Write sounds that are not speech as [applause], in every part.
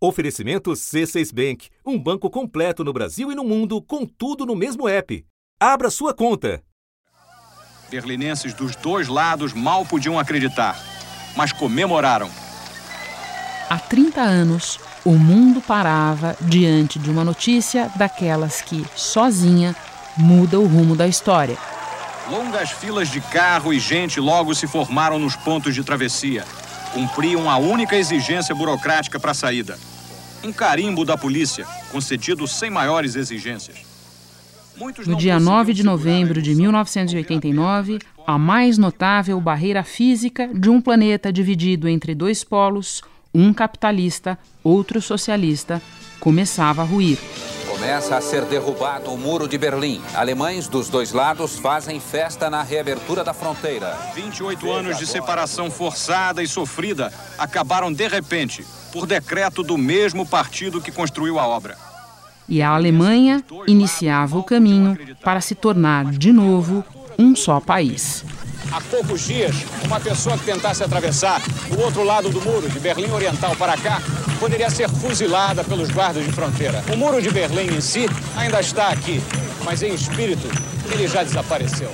Oferecimento C6 Bank, um banco completo no Brasil e no mundo, com tudo no mesmo app. Abra sua conta. Berlinenses dos dois lados mal podiam acreditar, mas comemoraram. Há 30 anos, o mundo parava diante de uma notícia daquelas que, sozinha, muda o rumo da história. Longas filas de carro e gente logo se formaram nos pontos de travessia. Cumpriam a única exigência burocrática para a saída: um carimbo da polícia, concedido sem maiores exigências. No dia 9 de novembro de 1989, a mais notável barreira física de um planeta dividido entre dois polos, um capitalista, outro socialista, começava a ruir. Começa a ser derrubado o muro de Berlim. Alemães dos dois lados fazem festa na reabertura da fronteira. 28 anos de separação forçada e sofrida acabaram de repente, por decreto do mesmo partido que construiu a obra. E a Alemanha iniciava o caminho para se tornar de novo um só país. Há poucos dias, uma pessoa que tentasse atravessar o outro lado do muro, de Berlim Oriental para cá, poderia ser fuzilada pelos guardas de fronteira. O muro de Berlim em si ainda está aqui, mas em espírito ele já desapareceu.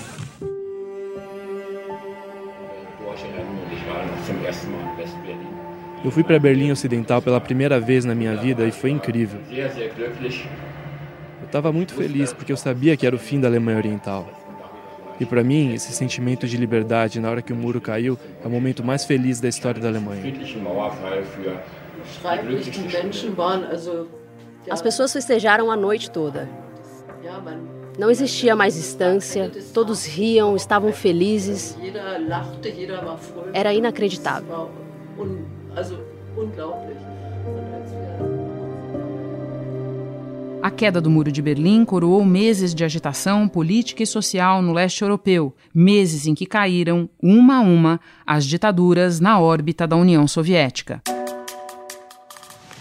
Eu fui para Berlim Ocidental pela primeira vez na minha vida e foi incrível. Eu estava muito feliz porque eu sabia que era o fim da Alemanha Oriental. E para mim, esse sentimento de liberdade na hora que o muro caiu é o momento mais feliz da história da Alemanha. As pessoas festejaram a noite toda. Não existia mais distância, todos riam, estavam felizes. Era inacreditável. A queda do Muro de Berlim coroou meses de agitação política e social no leste europeu, meses em que caíram, uma a uma, as ditaduras na órbita da União Soviética.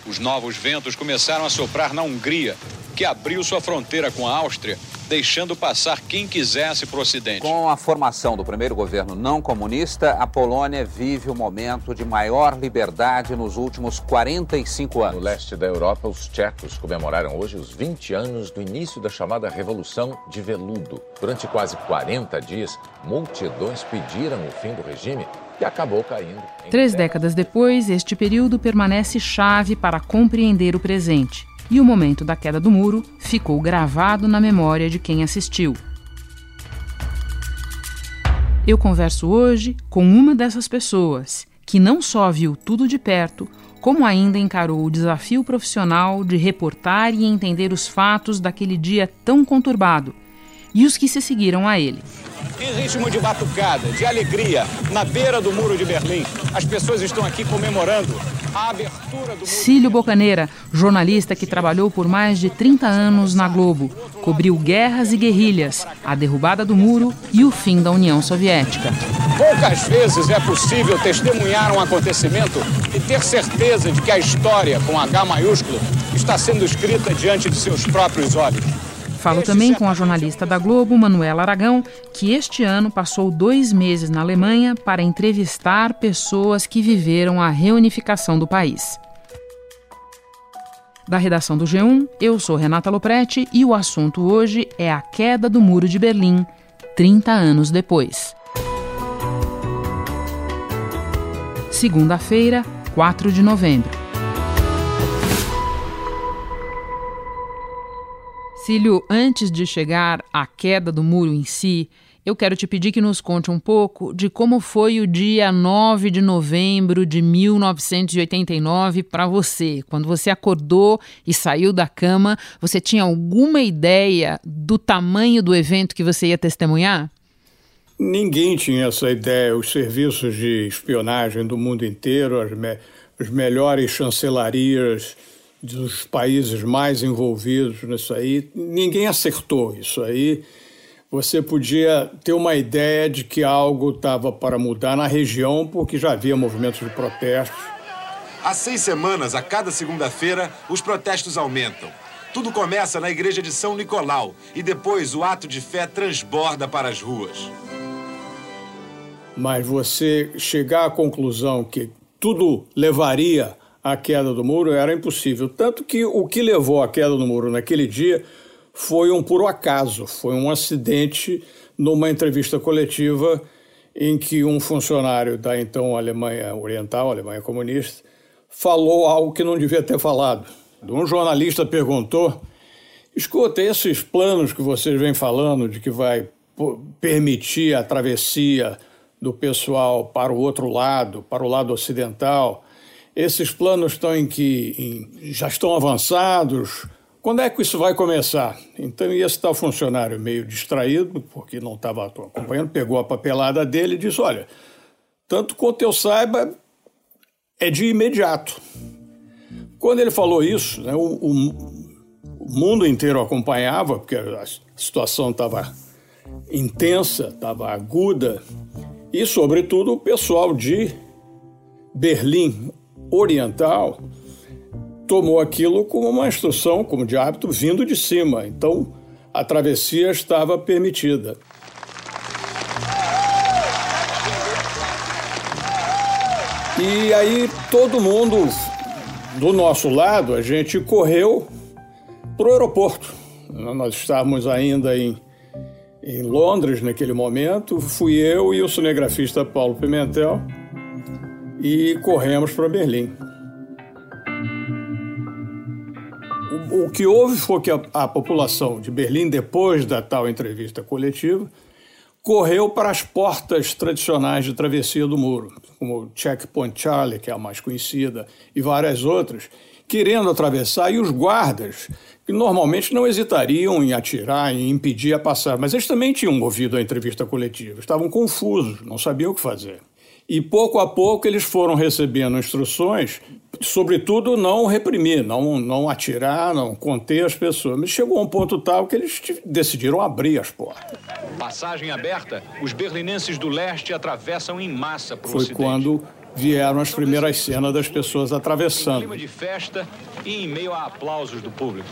Os novos ventos começaram a soprar na Hungria, que abriu sua fronteira com a Áustria deixando passar quem quisesse para o Ocidente. Com a formação do primeiro governo não comunista, a Polônia vive o momento de maior liberdade nos últimos 45 anos. No leste da Europa, os tchecos comemoraram hoje os 20 anos do início da chamada Revolução de Veludo. Durante quase 40 dias, multidões pediram o fim do regime que acabou caindo. Três décadas depois, este período permanece chave para compreender o presente e o momento da queda do muro ficou gravado na memória de quem assistiu. Eu converso hoje com uma dessas pessoas que não só viu tudo de perto, como ainda encarou o desafio profissional de reportar e entender os fatos daquele dia tão conturbado e os que se seguiram a ele. Em ritmo de batucada, de alegria, na beira do Muro de Berlim, as pessoas estão aqui comemorando a abertura do Cílio Bocaneira, jornalista que trabalhou por mais de 30 anos na Globo, cobriu guerras e guerrilhas, a derrubada do muro e o fim da União Soviética. Poucas vezes é possível testemunhar um acontecimento e ter certeza de que a história, com H maiúsculo, está sendo escrita diante de seus próprios olhos. Falo também com a jornalista da Globo, Manuela Aragão, que este ano passou dois meses na Alemanha para entrevistar pessoas que viveram a reunificação do país. Da redação do G1, eu sou Renata Loprete e o assunto hoje é a queda do Muro de Berlim, 30 anos depois. Segunda-feira, 4 de novembro. Cílio, antes de chegar à queda do muro em si, eu quero te pedir que nos conte um pouco de como foi o dia 9 de novembro de 1989 para você. Quando você acordou e saiu da cama, você tinha alguma ideia do tamanho do evento que você ia testemunhar? Ninguém tinha essa ideia. Os serviços de espionagem do mundo inteiro, as, me as melhores chancelarias dos países mais envolvidos nisso aí, ninguém acertou isso aí. Você podia ter uma ideia de que algo estava para mudar na região, porque já havia movimentos de protestos. Há seis semanas, a cada segunda-feira, os protestos aumentam. Tudo começa na igreja de São Nicolau e depois o ato de fé transborda para as ruas. Mas você chegar à conclusão que tudo levaria a queda do muro era impossível. Tanto que o que levou à queda do muro naquele dia foi um puro acaso, foi um acidente numa entrevista coletiva em que um funcionário da então Alemanha Oriental, Alemanha Comunista, falou algo que não devia ter falado. Um jornalista perguntou: escuta, esses planos que vocês vêm falando de que vai permitir a travessia do pessoal para o outro lado, para o lado ocidental, esses planos estão em que em, já estão avançados. Quando é que isso vai começar? Então, esse tal funcionário, meio distraído, porque não estava acompanhando, pegou a papelada dele e disse: Olha, tanto quanto eu saiba, é de imediato. Quando ele falou isso, né, o, o, o mundo inteiro acompanhava, porque a situação estava intensa, estava aguda, e, sobretudo, o pessoal de Berlim Oriental tomou aquilo como uma instrução, como de hábito, vindo de cima. Então, a travessia estava permitida. E aí todo mundo do nosso lado, a gente correu para o aeroporto. Nós estávamos ainda em, em Londres naquele momento. Fui eu e o cinegrafista Paulo Pimentel e corremos para Berlim. O, o, que houve foi que a, a população de Berlim, depois da tal entrevista coletiva, correu para as portas tradicionais de travessia do muro, como Checkpoint Charlie, que é a mais conhecida, e várias outras, querendo atravessar, e os guardas, que normalmente não hesitariam em atirar, em impedir a passar, mas eles também tinham ouvido a entrevista coletiva, estavam confusos, não sabiam o que fazer. E pouco a pouco eles foram recebendo instruções, sobretudo não reprimir, não, não atirar, não conter as pessoas. Mas chegou a um ponto tal que eles decidiram abrir as portas. Passagem aberta, os berlinenses do leste atravessam em massa para o Foi quando vieram as primeiras cenas das pessoas atravessando. clima de festa e em meio a aplausos do público.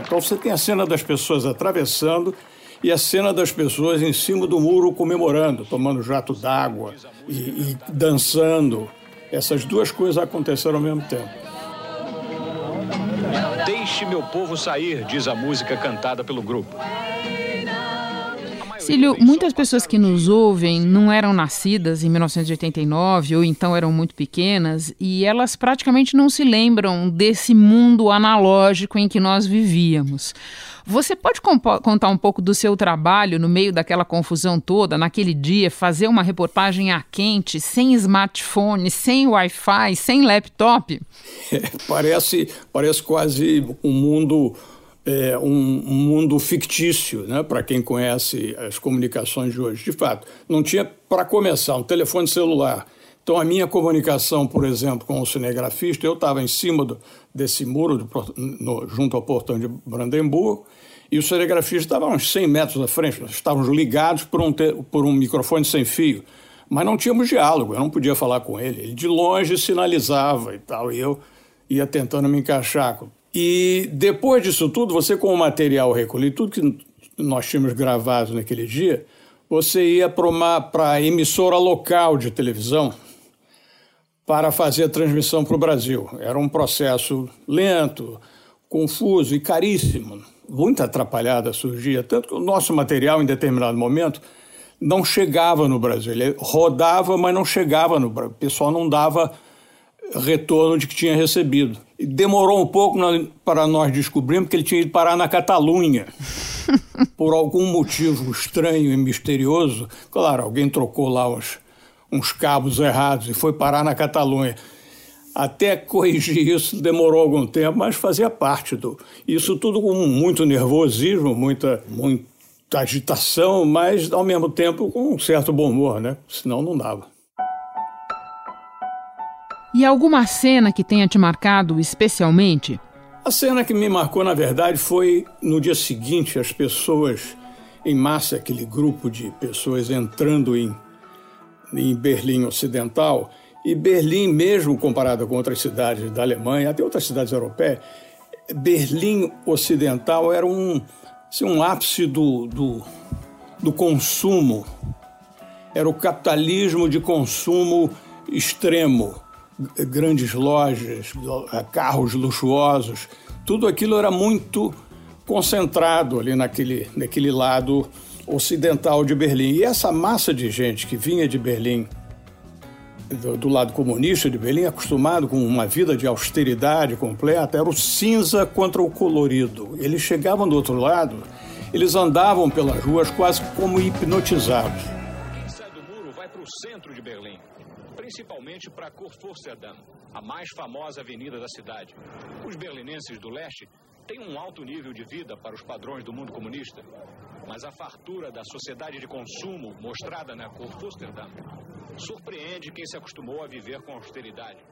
Então você tem a cena das pessoas atravessando e a cena das pessoas em cima do muro comemorando, tomando jato d'água e, e dançando. Essas duas coisas aconteceram ao mesmo tempo. Deixe meu povo sair, diz a música cantada pelo grupo. Cílio, muitas pessoas que nos ouvem não eram nascidas em 1989 ou então eram muito pequenas e elas praticamente não se lembram desse mundo analógico em que nós vivíamos. Você pode contar um pouco do seu trabalho no meio daquela confusão toda, naquele dia, fazer uma reportagem a quente, sem smartphone, sem Wi-Fi, sem laptop? É, [laughs] parece, parece quase um mundo é, um, mundo fictício, né, para quem conhece as comunicações de hoje. De fato, não tinha, para começar, um telefone celular. Então, a minha comunicação, por exemplo, com o cinegrafista, eu estava em cima do, desse muro, do, no, junto ao portão de Brandemburgo, e o cinegrafista estava a uns 100 metros à frente. Nós estávamos ligados por um, te, por um microfone sem fio, mas não tínhamos diálogo, eu não podia falar com ele. Ele de longe sinalizava e tal, e eu ia tentando me encaixar e depois disso tudo, você com o material recolhido, tudo que nós tínhamos gravado naquele dia, você ia para a emissora local de televisão para fazer a transmissão para o Brasil. Era um processo lento, confuso e caríssimo. Muita atrapalhada surgia, tanto que o nosso material, em determinado momento, não chegava no Brasil. Ele rodava, mas não chegava no Brasil. O pessoal não dava retorno de que tinha recebido. Demorou um pouco para nós descobrirmos que ele tinha ido parar na Catalunha. [laughs] Por algum motivo estranho e misterioso. Claro, alguém trocou lá uns, uns cabos errados e foi parar na Catalunha. Até corrigir isso demorou algum tempo, mas fazia parte do. Isso tudo com muito nervosismo, muita, muita agitação, mas ao mesmo tempo com um certo bom humor, né? Senão não dava. E alguma cena que tenha te marcado especialmente? A cena que me marcou, na verdade, foi no dia seguinte, as pessoas em massa, aquele grupo de pessoas entrando em, em Berlim Ocidental. E Berlim, mesmo comparada com outras cidades da Alemanha, até outras cidades europeias, Berlim Ocidental era um, assim, um ápice do, do, do consumo. Era o capitalismo de consumo extremo grandes lojas, carros luxuosos, tudo aquilo era muito concentrado ali naquele, naquele lado ocidental de Berlim. E essa massa de gente que vinha de Berlim, do, do, lado comunista de Berlim, acostumado com uma vida de austeridade completa, era o cinza contra o colorido. Eles chegavam do outro lado, eles andavam pelas ruas quase como hipnotizados. Principalmente para Kurfürstendamm, a mais famosa avenida da cidade. Os berlinenses do leste têm um alto nível de vida para os padrões do mundo comunista, mas a fartura da sociedade de consumo mostrada na Kurfürstendamm surpreende quem se acostumou a viver com austeridade.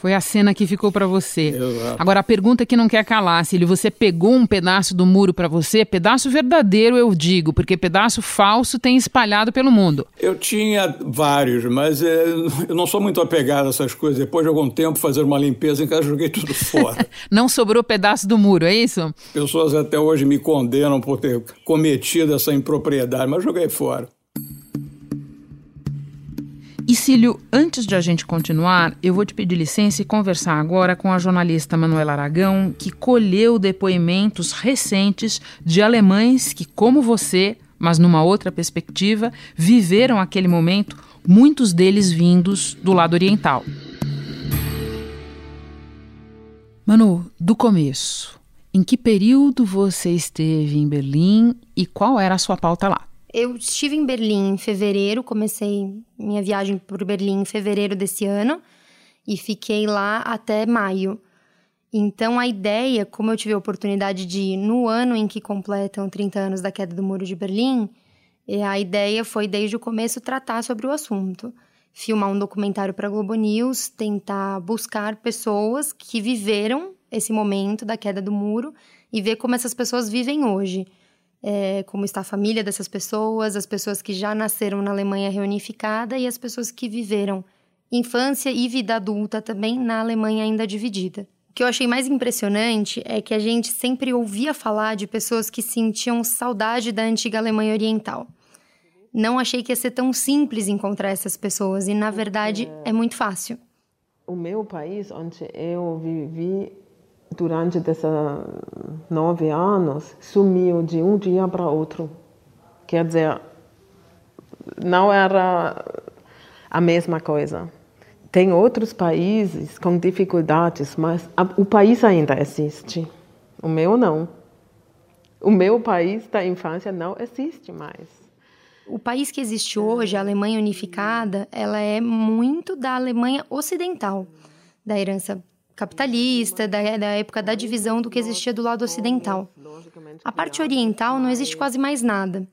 Foi a cena que ficou para você. Exato. Agora a pergunta que não quer calar, Cílio, você pegou um pedaço do muro para você? Pedaço verdadeiro, eu digo, porque pedaço falso tem espalhado pelo mundo. Eu tinha vários, mas é, eu não sou muito apegado a essas coisas. Depois de algum tempo fazer uma limpeza em casa, joguei tudo [laughs] fora. não sobrou pedaço do muro, é isso? Pessoas até hoje me condenam por ter cometido essa impropriedade, mas joguei fora. E Cílio, antes de a gente continuar, eu vou te pedir licença e conversar agora com a jornalista Manuela Aragão, que colheu depoimentos recentes de alemães que, como você, mas numa outra perspectiva, viveram aquele momento, muitos deles vindos do lado oriental. Manu, do começo, em que período você esteve em Berlim e qual era a sua pauta lá? Eu estive em Berlim em fevereiro, comecei minha viagem por Berlim em fevereiro desse ano e fiquei lá até maio. Então a ideia, como eu tive a oportunidade de ir no ano em que completam 30 anos da queda do Muro de Berlim, é, a ideia foi desde o começo tratar sobre o assunto. Filmar um documentário para a Globo News, tentar buscar pessoas que viveram esse momento da queda do muro e ver como essas pessoas vivem hoje é, como está a família dessas pessoas, as pessoas que já nasceram na Alemanha reunificada e as pessoas que viveram infância e vida adulta também na Alemanha ainda dividida. O que eu achei mais impressionante é que a gente sempre ouvia falar de pessoas que sentiam saudade da antiga Alemanha Oriental. Não achei que ia ser tão simples encontrar essas pessoas e, na verdade, é muito fácil. O meu país, onde eu vivi durante esses nove anos, sumiu de um dia para outro. Quer dizer, não era a mesma coisa. Tem outros países com dificuldades, mas o país ainda existe. O meu não. O meu país da infância não existe mais. O país que existe hoje, a Alemanha unificada, ela é muito da Alemanha ocidental, da herança capitalista, da, da época da divisão do que existia do lado ocidental. A parte oriental não existe quase mais nada.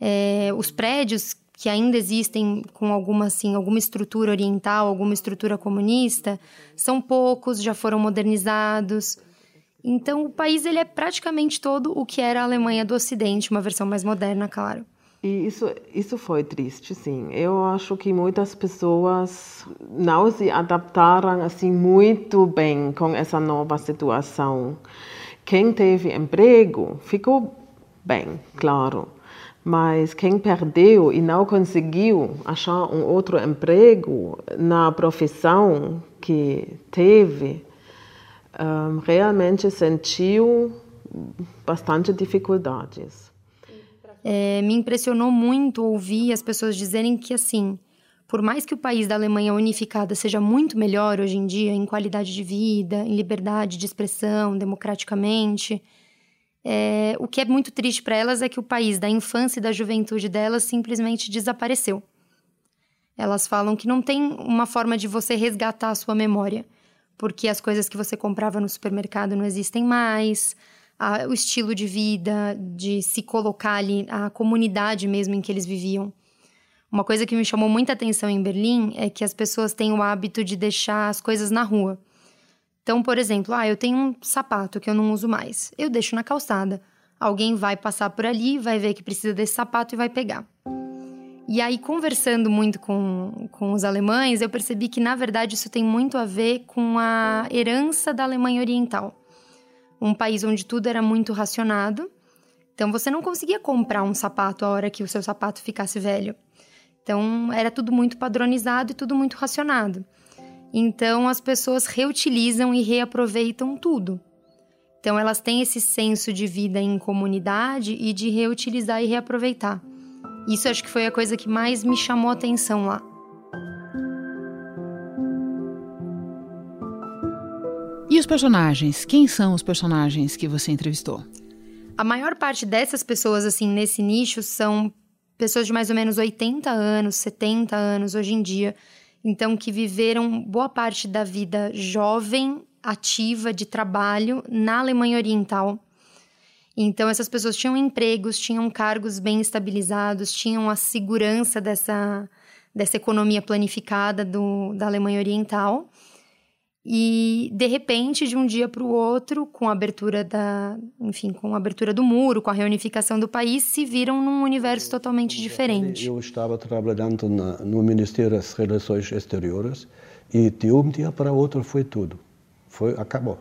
É, os prédios que ainda existem com alguma assim alguma estrutura oriental, alguma estrutura comunista, são poucos, já foram modernizados. Então o país ele é praticamente todo o que era a Alemanha do Ocidente, uma versão mais moderna, claro. E isso, isso foi triste, sim. Eu acho que muitas pessoas não se adaptaram assim muito bem com essa nova situação. Quem teve emprego ficou bem, claro. Mas quem perdeu e não conseguiu achar um outro emprego na profissão que teve, um, realmente sentiu bastante dificuldades. É, me impressionou muito ouvir as pessoas dizerem que, assim, por mais que o país da Alemanha unificada seja muito melhor hoje em dia em qualidade de vida, em liberdade de expressão, democraticamente, é, o que é muito triste para elas é que o país da infância e da juventude delas simplesmente desapareceu. Elas falam que não tem uma forma de você resgatar a sua memória, porque as coisas que você comprava no supermercado não existem mais, a, o estilo de vida, de se colocar ali, a comunidade mesmo em que eles viviam. Uma coisa que me chamou muita atenção em Berlim é que as pessoas têm o hábito de deixar as coisas na rua. Então, por exemplo, ah, eu tenho um sapato que eu não uso mais. Eu deixo na calçada. Alguém vai passar por ali, vai ver que precisa desse sapato e vai pegar. E aí, conversando muito com, com os alemães, eu percebi que, na verdade, isso tem muito a ver com a herança da Alemanha Oriental um país onde tudo era muito racionado. Então você não conseguia comprar um sapato a hora que o seu sapato ficasse velho. Então era tudo muito padronizado e tudo muito racionado. Então as pessoas reutilizam e reaproveitam tudo. Então elas têm esse senso de vida em comunidade e de reutilizar e reaproveitar. Isso acho que foi a coisa que mais me chamou a atenção lá. E os personagens? Quem são os personagens que você entrevistou? A maior parte dessas pessoas, assim, nesse nicho, são pessoas de mais ou menos 80 anos, 70 anos hoje em dia. Então, que viveram boa parte da vida jovem ativa de trabalho na Alemanha Oriental. Então, essas pessoas tinham empregos, tinham cargos bem estabilizados, tinham a segurança dessa, dessa economia planificada do, da Alemanha Oriental. E, de repente, de um dia para o outro, com a abertura da, enfim, com a abertura do muro, com a reunificação do país, se viram num universo totalmente diferente. Eu estava trabalhando na, no Ministério das Relações Exteriores e de um dia para o outro foi tudo foi acabou.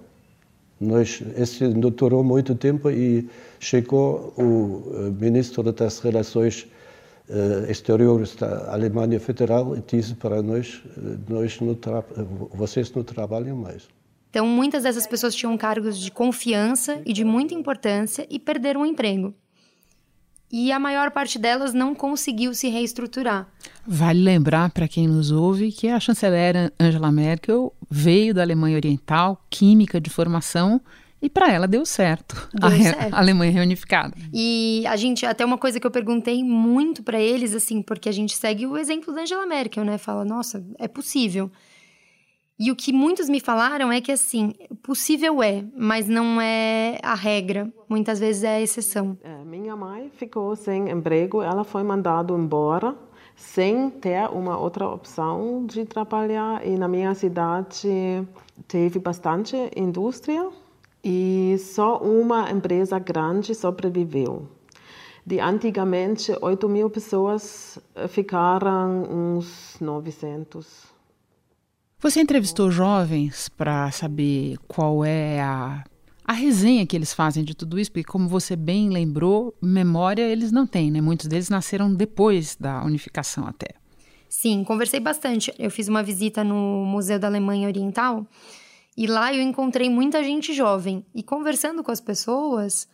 Nós esse durou muito tempo e chegou o eh, ministro das Relações uh, Exteriores da Alemanha Federal e disse para nós, eh, nós não vocês não trabalham mais. Então, muitas dessas pessoas tinham cargos de confiança e de muita importância e perderam o emprego e a maior parte delas não conseguiu se reestruturar. Vale lembrar para quem nos ouve que a chanceler Angela Merkel veio da Alemanha Oriental, química de formação, e para ela deu certo. Deu a, certo. a Alemanha reunificada. E a gente, até uma coisa que eu perguntei muito para eles, assim, porque a gente segue o exemplo da Angela Merkel, né? Fala, nossa, é possível. E o que muitos me falaram é que, assim, possível é, mas não é a regra. Muitas vezes é a exceção. É, minha mãe ficou sem emprego, ela foi mandada embora sem ter uma outra opção de trabalhar. E na minha cidade teve bastante indústria e só uma empresa grande sobreviveu. De antigamente 8 mil pessoas ficaram uns 900. Você entrevistou jovens para saber qual é a, a resenha que eles fazem de tudo isso, porque, como você bem lembrou, memória eles não têm, né? Muitos deles nasceram depois da unificação até. Sim, conversei bastante. Eu fiz uma visita no Museu da Alemanha Oriental e lá eu encontrei muita gente jovem. E conversando com as pessoas,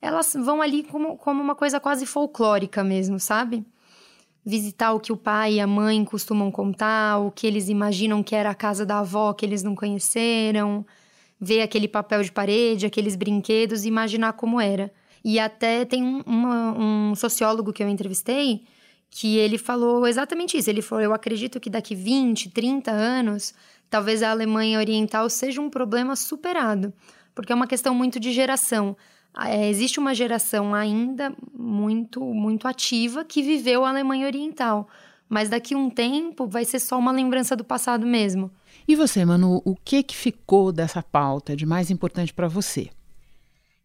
elas vão ali como, como uma coisa quase folclórica mesmo, sabe? visitar o que o pai e a mãe costumam contar, o que eles imaginam que era a casa da avó que eles não conheceram, ver aquele papel de parede, aqueles brinquedos e imaginar como era. E até tem um, uma, um sociólogo que eu entrevistei que ele falou exatamente isso. Ele falou: Eu acredito que daqui 20, 30 anos, talvez a Alemanha Oriental seja um problema superado, porque é uma questão muito de geração. É, existe uma geração ainda muito, muito ativa que viveu a Alemanha Oriental. Mas daqui a um tempo vai ser só uma lembrança do passado mesmo. E você, Manu, o que, que ficou dessa pauta de mais importante para você?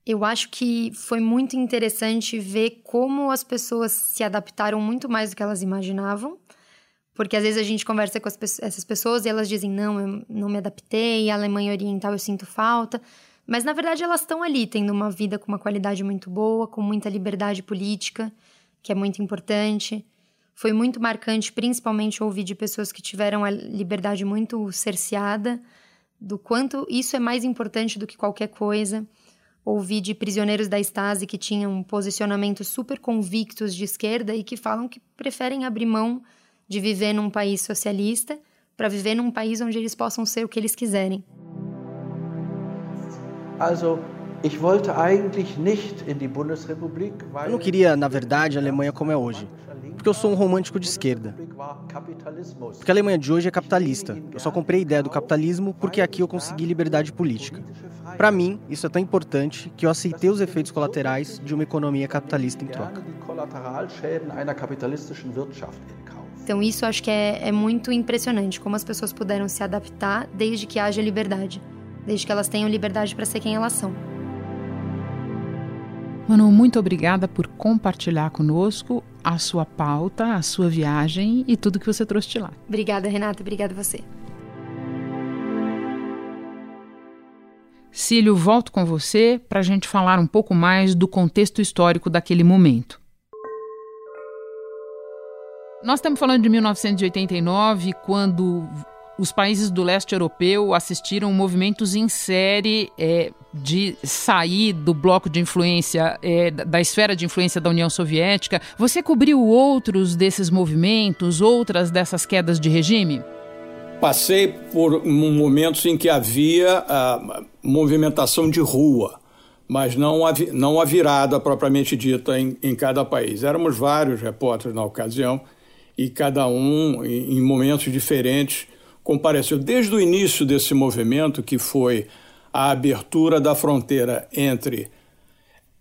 Eu acho que foi muito interessante ver como as pessoas se adaptaram muito mais do que elas imaginavam. Porque às vezes a gente conversa com as, essas pessoas e elas dizem: não, eu não me adaptei, a Alemanha Oriental eu sinto falta. Mas na verdade elas estão ali tendo uma vida com uma qualidade muito boa, com muita liberdade política, que é muito importante. Foi muito marcante, principalmente ouvir de pessoas que tiveram a liberdade muito cerceada, do quanto isso é mais importante do que qualquer coisa. Ouvi de prisioneiros da Stasi que tinham posicionamentos super convictos de esquerda e que falam que preferem abrir mão de viver num país socialista para viver num país onde eles possam ser o que eles quiserem. Also, ich wollte eigentlich nicht in die Bundesrepublik, eu não queria, na verdade, a Alemanha como é hoje. Porque eu sou um romântico de esquerda. Porque a Alemanha de hoje é capitalista. Eu só comprei a ideia do capitalismo porque aqui eu consegui liberdade política. Para mim, isso é tão importante que eu aceitei os efeitos colaterais de uma economia capitalista em troca. Então, isso acho que é, é muito impressionante como as pessoas puderam se adaptar desde que haja liberdade desde que elas tenham liberdade para ser quem elas são. Manu, muito obrigada por compartilhar conosco a sua pauta, a sua viagem e tudo que você trouxe de lá. Obrigada, Renata. Obrigada a você. Cílio, volto com você para a gente falar um pouco mais do contexto histórico daquele momento. Nós estamos falando de 1989, quando os países do leste europeu assistiram movimentos em série é, de sair do bloco de influência, é, da esfera de influência da União Soviética. Você cobriu outros desses movimentos, outras dessas quedas de regime? Passei por momentos em que havia a movimentação de rua, mas não a, não a virada propriamente dita em, em cada país. Éramos vários repórteres na ocasião e cada um, em, momentos diferentes, compareceu. Desde o início desse movimento, que foi a abertura da fronteira entre,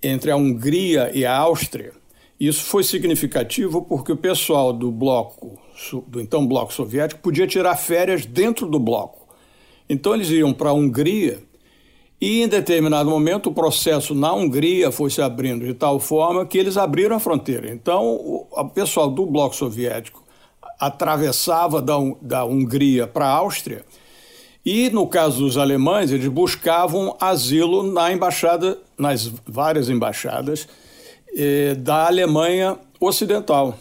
entre a Hungria e a Áustria, isso foi significativo porque o pessoal do bloco, do então bloco soviético, podia tirar férias dentro do bloco. Então eles iam para a Hungria e em determinado momento o processo na Hungria foi se abrindo de tal forma que eles abriram a fronteira. Então o, pessoal do bloco soviético atravessava da, da Hungria para a Áustria e no caso dos alemães eles buscavam asilo na embaixada, nas várias embaixadas eh, da Alemanha Ocidental.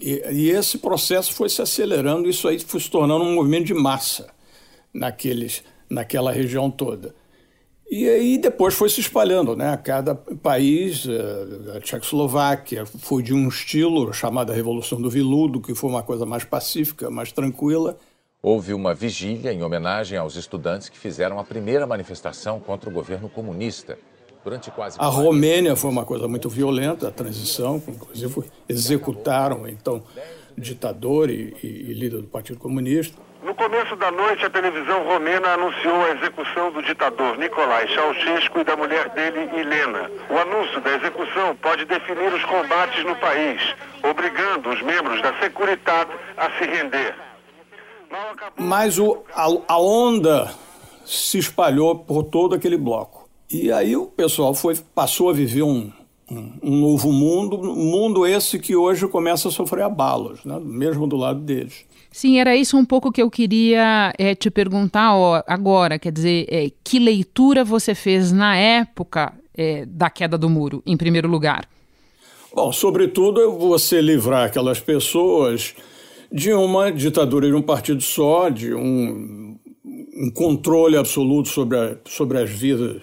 E, e, esse processo foi se acelerando, isso aí foi se tornando um movimento de massa naqueles, naquela região toda. E aí depois foi se espalhando, né? Cada país, eh, a Tchecoslováquia foi de um estilo chamado Revolução do Viludo, que foi uma coisa mais pacífica, mais tranquila. Houve uma vigília em homenagem aos estudantes que fizeram a primeira manifestação contra o governo comunista durante quase. A Romênia foi uma coisa muito violenta, a transição, inclusive executaram então ditador e, e, e líder do Partido Comunista. No começo da noite, a televisão romena anunciou a execução do ditador Nicolai Ceausescu e da mulher dele, Helena. O anúncio da execução pode definir os combates no país, obrigando os membros da Securitate a se render. Mas o, a, a onda se espalhou por todo aquele bloco. E aí o pessoal foi, passou a viver um, um, um novo mundo, mundo esse que hoje começa a sofrer abalos, né? mesmo do lado deles. Sim, era isso um pouco que eu queria é, te perguntar ó, agora. Quer dizer, é, que leitura você fez na época é, da queda do muro, em primeiro lugar? Bom, sobretudo você livrar aquelas pessoas de uma ditadura de um partido só, de um, um controle absoluto sobre, a, sobre as vidas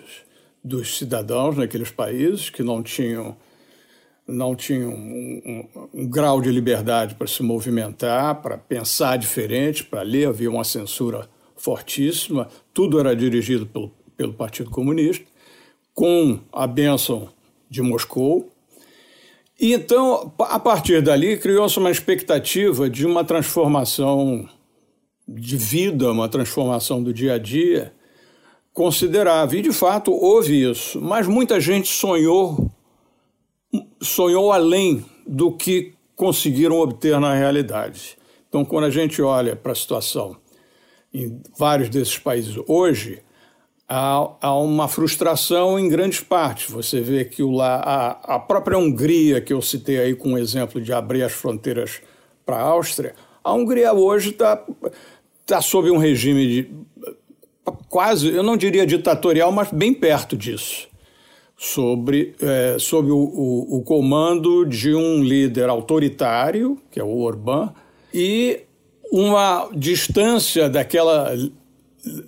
dos cidadãos naqueles países que não tinham não tinham um, um, um grau de liberdade para se movimentar, para pensar diferente, para ler, havia uma censura fortíssima, tudo era dirigido pelo, pelo Partido Comunista, com a bênção de Moscou. E então, a partir dali, criou-se uma expectativa de uma transformação de vida, uma transformação do dia a dia, considerável. E de fato houve isso, mas muita gente sonhou sonhou além do que conseguiram obter na realidade. Então, quando a gente olha para a situação em vários desses países hoje, há, há, uma frustração em grandes partes. Você vê que o lá, a, a própria Hungria, que eu citei aí com o exemplo de abrir as fronteiras para a Áustria, a Hungria hoje está tá sob um regime de quase, eu não diria ditatorial, mas bem perto disso, sobre, é, sob o, o, o, comando de um líder autoritário, que é o Orbán, e uma distância daquela,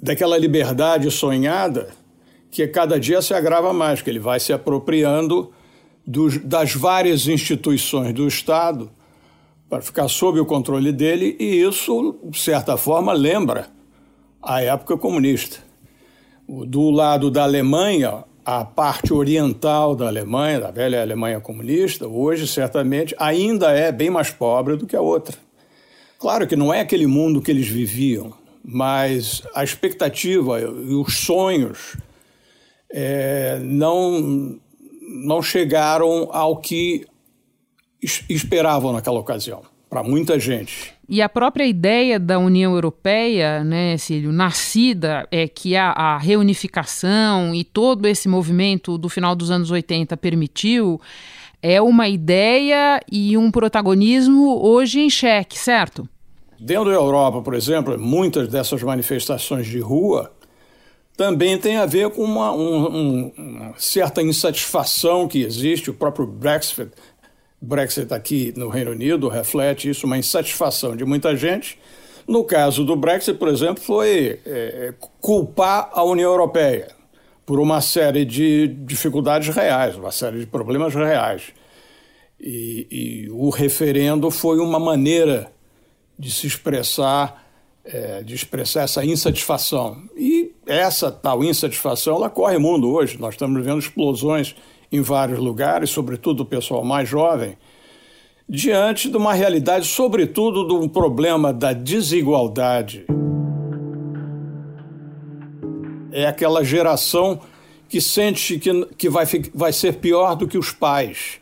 daquela liberdade sonhada que cada dia se agrava mais, que ele vai se apropriando dos, das várias instituições do Estado para ficar sob o controle dele, e isso, de certa forma, lembra a época comunista. Do lado da Alemanha, a parte oriental da Alemanha, da velha Alemanha comunista, hoje certamente ainda é bem mais pobre do que a outra. Claro que não é aquele mundo que eles viviam, mas a expectativa e os sonhos é, não, não chegaram ao que esperavam naquela ocasião, para muita gente. E a própria ideia da União Europeia, né, Cílio, nascida, é que a, a, reunificação e todo esse movimento do final dos anos 80 permitiu, é uma ideia e um protagonismo hoje em xeque, certo? Dentro da Europa, por exemplo, muitas dessas manifestações de rua também tem a ver com uma, um, uma certa insatisfação que existe, o próprio Brexit Brexit aqui no Reino Unido reflete isso, uma insatisfação de muita gente, No caso do Brexit, por exemplo, foi é, culpar a União Europeia por uma série de dificuldades reais, uma série de problemas reais. E, e o referendo foi uma maneira de se expressar, é, de expressar essa insatisfação. E essa tal insatisfação, ela corre o mundo hoje. Nós estamos vendo explosões em vários lugares, sobretudo o pessoal mais jovem, diante de uma realidade, sobretudo de um problema da desigualdade. É aquela geração que sente que, que vai, vai ser pior do que os pais.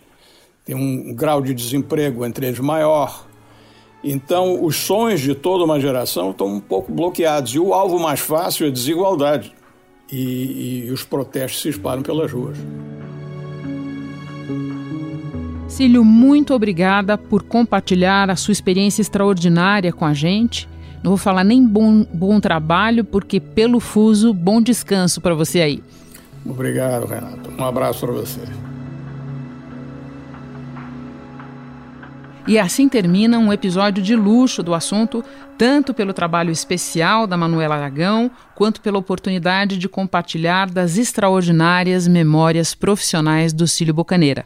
Tem um grau de desemprego entre eles maior. Então, os sonhos de toda uma geração estão um pouco bloqueados. E o alvo mais fácil é desigualdade. E, e os protestos se espalham pelas ruas. Cílio, muito obrigada por compartilhar a sua experiência extraordinária com a gente. Não vou falar nem bom, bom trabalho, porque pelo fuso, bom descanso para você aí. Obrigado, Renato. Um abraço para você. E assim termina um episódio de luxo do assunto, tanto pelo trabalho especial da Manuela Aragão, quanto pela oportunidade de compartilhar das extraordinárias memórias profissionais do Cílio Bocaneira.